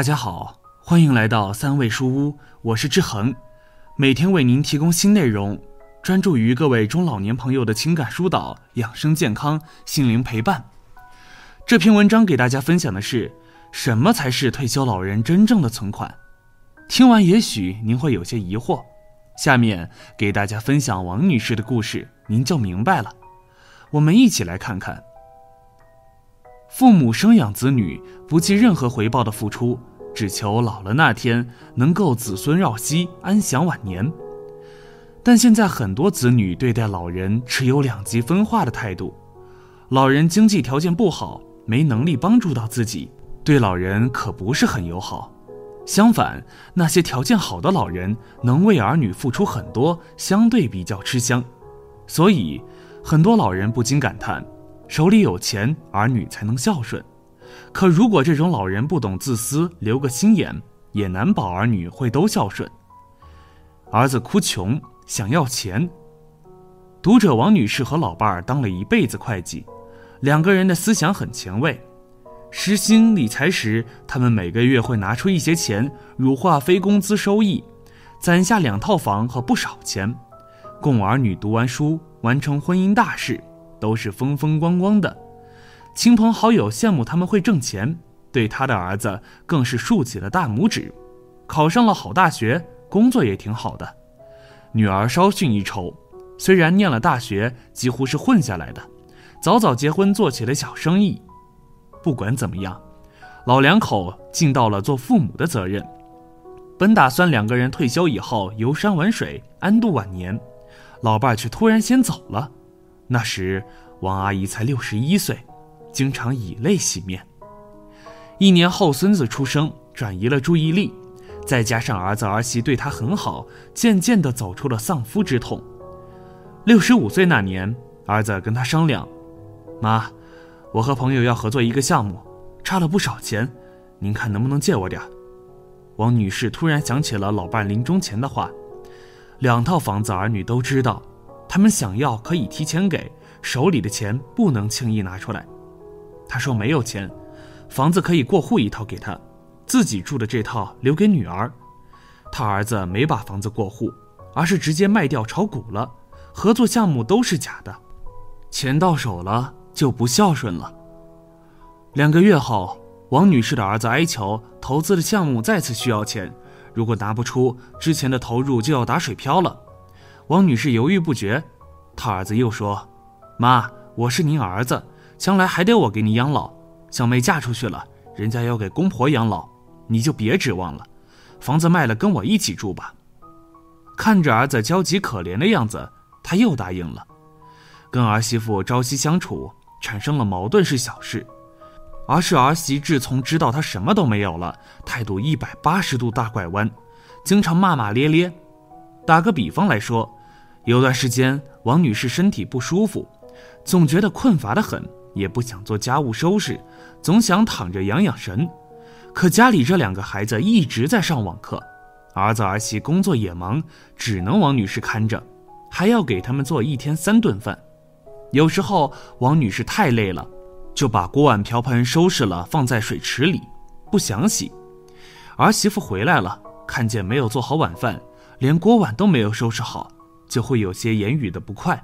大家好，欢迎来到三味书屋，我是志恒，每天为您提供新内容，专注于各位中老年朋友的情感疏导、养生健康、心灵陪伴。这篇文章给大家分享的是什么才是退休老人真正的存款？听完也许您会有些疑惑，下面给大家分享王女士的故事，您就明白了。我们一起来看看。父母生养子女，不计任何回报的付出，只求老了那天能够子孙绕膝，安享晚年。但现在很多子女对待老人持有两极分化的态度，老人经济条件不好，没能力帮助到自己，对老人可不是很友好。相反，那些条件好的老人能为儿女付出很多，相对比较吃香。所以，很多老人不禁感叹。手里有钱，儿女才能孝顺。可如果这种老人不懂自私，留个心眼，也难保儿女会都孝顺。儿子哭穷，想要钱。读者王女士和老伴儿当了一辈子会计，两个人的思想很前卫。实行理财时，他们每个月会拿出一些钱，乳化非工资收益，攒下两套房和不少钱，供儿女读完书，完成婚姻大事。都是风风光光的，亲朋好友羡慕他们会挣钱，对他的儿子更是竖起了大拇指。考上了好大学，工作也挺好的。女儿稍逊一筹，虽然念了大学，几乎是混下来的，早早结婚做起了小生意。不管怎么样，老两口尽到了做父母的责任。本打算两个人退休以后游山玩水，安度晚年，老伴儿却突然先走了。那时，王阿姨才六十一岁，经常以泪洗面。一年后，孙子出生，转移了注意力，再加上儿子儿媳对他很好，渐渐地走出了丧夫之痛。六十五岁那年，儿子跟他商量：“妈，我和朋友要合作一个项目，差了不少钱，您看能不能借我点儿王女士突然想起了老伴临终前的话：“两套房子，儿女都知道。”他们想要可以提前给，手里的钱不能轻易拿出来。他说没有钱，房子可以过户一套给他，自己住的这套留给女儿。他儿子没把房子过户，而是直接卖掉炒股了。合作项目都是假的，钱到手了就不孝顺了。两个月后，王女士的儿子哀求投资的项目再次需要钱，如果拿不出之前的投入，就要打水漂了。王女士犹豫不决，她儿子又说：“妈，我是您儿子，将来还得我给你养老。小妹嫁出去了，人家要给公婆养老，你就别指望了。房子卖了，跟我一起住吧。”看着儿子焦急可怜的样子，他又答应了。跟儿媳妇朝夕相处，产生了矛盾是小事，而是儿媳自从知道他什么都没有了，态度一百八十度大拐弯，经常骂骂咧咧。打个比方来说。有段时间，王女士身体不舒服，总觉得困乏的很，也不想做家务收拾，总想躺着养养神。可家里这两个孩子一直在上网课，儿子儿媳工作也忙，只能王女士看着，还要给他们做一天三顿饭。有时候王女士太累了，就把锅碗瓢盆收拾了，放在水池里，不想洗。儿媳妇回来了，看见没有做好晚饭，连锅碗都没有收拾好。就会有些言语的不快，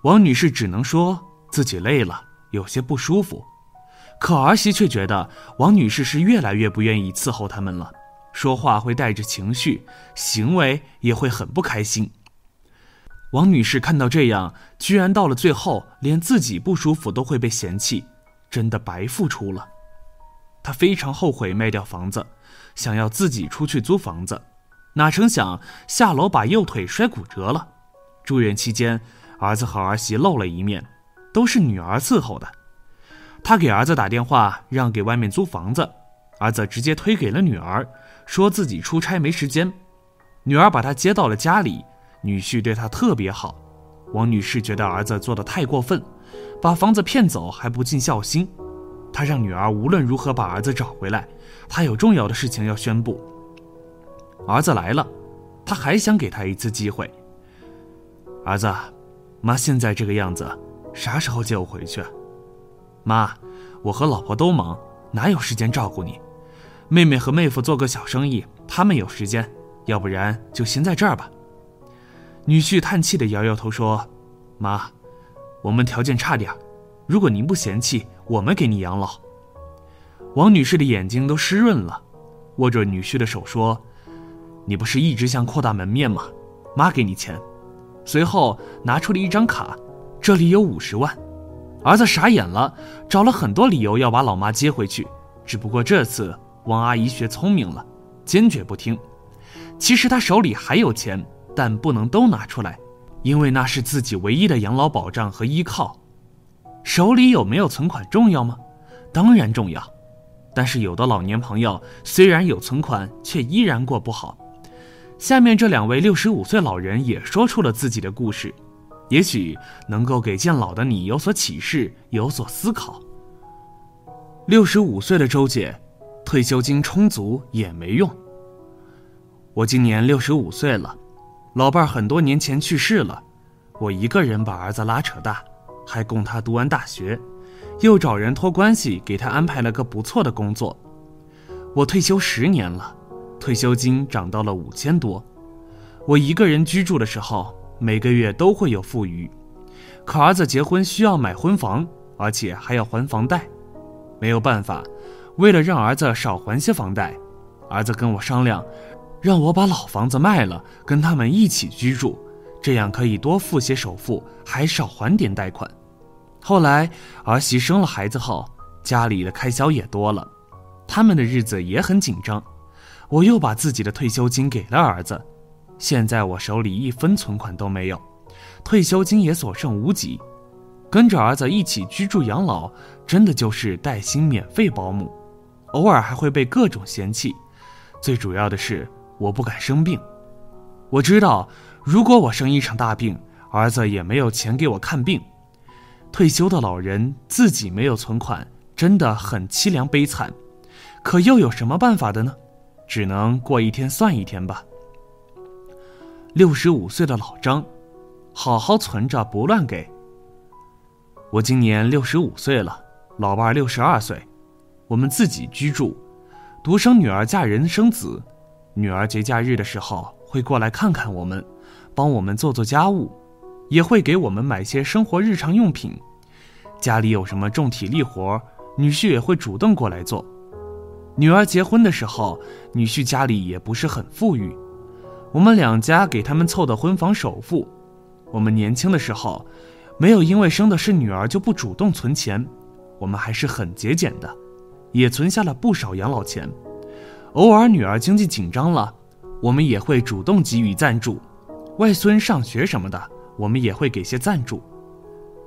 王女士只能说自己累了，有些不舒服。可儿媳却觉得王女士是越来越不愿意伺候他们了，说话会带着情绪，行为也会很不开心。王女士看到这样，居然到了最后连自己不舒服都会被嫌弃，真的白付出了。她非常后悔卖掉房子，想要自己出去租房子。哪成想下楼把右腿摔骨折了，住院期间，儿子和儿媳露了一面，都是女儿伺候的。他给儿子打电话让给外面租房子，儿子直接推给了女儿，说自己出差没时间。女儿把他接到了家里，女婿对他特别好。王女士觉得儿子做的太过分，把房子骗走还不尽孝心。她让女儿无论如何把儿子找回来，她有重要的事情要宣布。儿子来了，她还想给他一次机会。儿子，妈现在这个样子，啥时候接我回去？妈，我和老婆都忙，哪有时间照顾你？妹妹和妹夫做个小生意，他们有时间，要不然就先在这儿吧。女婿叹气的摇摇头说：“妈，我们条件差点如果您不嫌弃，我们给你养老。”王女士的眼睛都湿润了，握着女婿的手说：“你不是一直想扩大门面吗？妈给你钱。”随后拿出了一张卡，这里有五十万。儿子傻眼了，找了很多理由要把老妈接回去，只不过这次王阿姨学聪明了，坚决不听。其实她手里还有钱。但不能都拿出来，因为那是自己唯一的养老保障和依靠。手里有没有存款重要吗？当然重要。但是有的老年朋友虽然有存款，却依然过不好。下面这两位六十五岁老人也说出了自己的故事，也许能够给渐老的你有所启示，有所思考。六十五岁的周姐，退休金充足也没用。我今年六十五岁了。老伴儿很多年前去世了，我一个人把儿子拉扯大，还供他读完大学，又找人托关系给他安排了个不错的工作。我退休十年了，退休金涨到了五千多。我一个人居住的时候，每个月都会有富余。可儿子结婚需要买婚房，而且还要还房贷，没有办法，为了让儿子少还些房贷，儿子跟我商量。让我把老房子卖了，跟他们一起居住，这样可以多付些首付，还少还点贷款。后来儿媳生了孩子后，家里的开销也多了，他们的日子也很紧张。我又把自己的退休金给了儿子，现在我手里一分存款都没有，退休金也所剩无几。跟着儿子一起居住养老，真的就是带薪免费保姆，偶尔还会被各种嫌弃。最主要的是。我不敢生病，我知道，如果我生一场大病，儿子也没有钱给我看病。退休的老人自己没有存款，真的很凄凉悲惨。可又有什么办法的呢？只能过一天算一天吧。六十五岁的老张，好好存着不乱给。我今年六十五岁了，老伴儿六十二岁，我们自己居住，独生女儿嫁人生子。女儿节假日的时候会过来看看我们，帮我们做做家务，也会给我们买些生活日常用品。家里有什么重体力活，女婿也会主动过来做。女儿结婚的时候，女婿家里也不是很富裕，我们两家给他们凑的婚房首付。我们年轻的时候，没有因为生的是女儿就不主动存钱，我们还是很节俭的，也存下了不少养老钱。偶尔女儿经济紧张了，我们也会主动给予赞助；外孙上学什么的，我们也会给些赞助。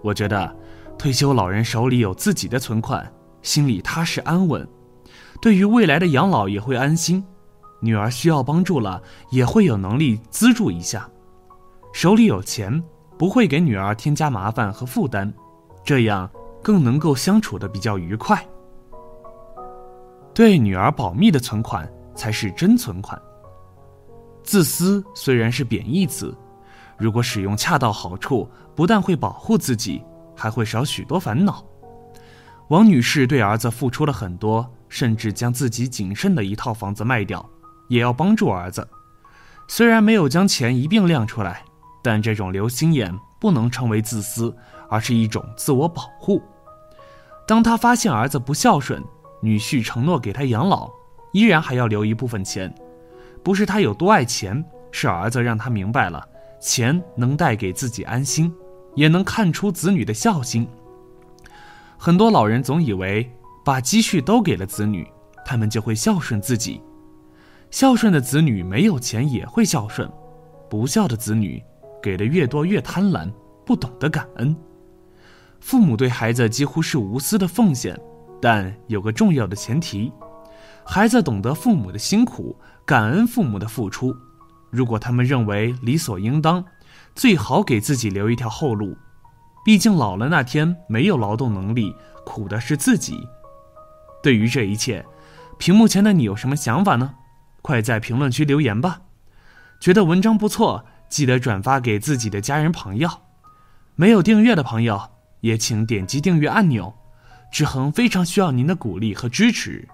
我觉得，退休老人手里有自己的存款，心里踏实安稳，对于未来的养老也会安心。女儿需要帮助了，也会有能力资助一下。手里有钱，不会给女儿添加麻烦和负担，这样更能够相处的比较愉快。对女儿保密的存款才是真存款。自私虽然是贬义词，如果使用恰到好处，不但会保护自己，还会少许多烦恼。王女士对儿子付出了很多，甚至将自己仅剩的一套房子卖掉，也要帮助儿子。虽然没有将钱一并亮出来，但这种留心眼不能称为自私，而是一种自我保护。当他发现儿子不孝顺，女婿承诺给他养老，依然还要留一部分钱，不是他有多爱钱，是儿子让他明白了，钱能带给自己安心，也能看出子女的孝心。很多老人总以为把积蓄都给了子女，他们就会孝顺自己。孝顺的子女没有钱也会孝顺，不孝的子女给的越多越贪婪，不懂得感恩。父母对孩子几乎是无私的奉献。但有个重要的前提，孩子懂得父母的辛苦，感恩父母的付出。如果他们认为理所应当，最好给自己留一条后路。毕竟老了那天没有劳动能力，苦的是自己。对于这一切，屏幕前的你有什么想法呢？快在评论区留言吧。觉得文章不错，记得转发给自己的家人朋友。没有订阅的朋友，也请点击订阅按钮。志恒非常需要您的鼓励和支持。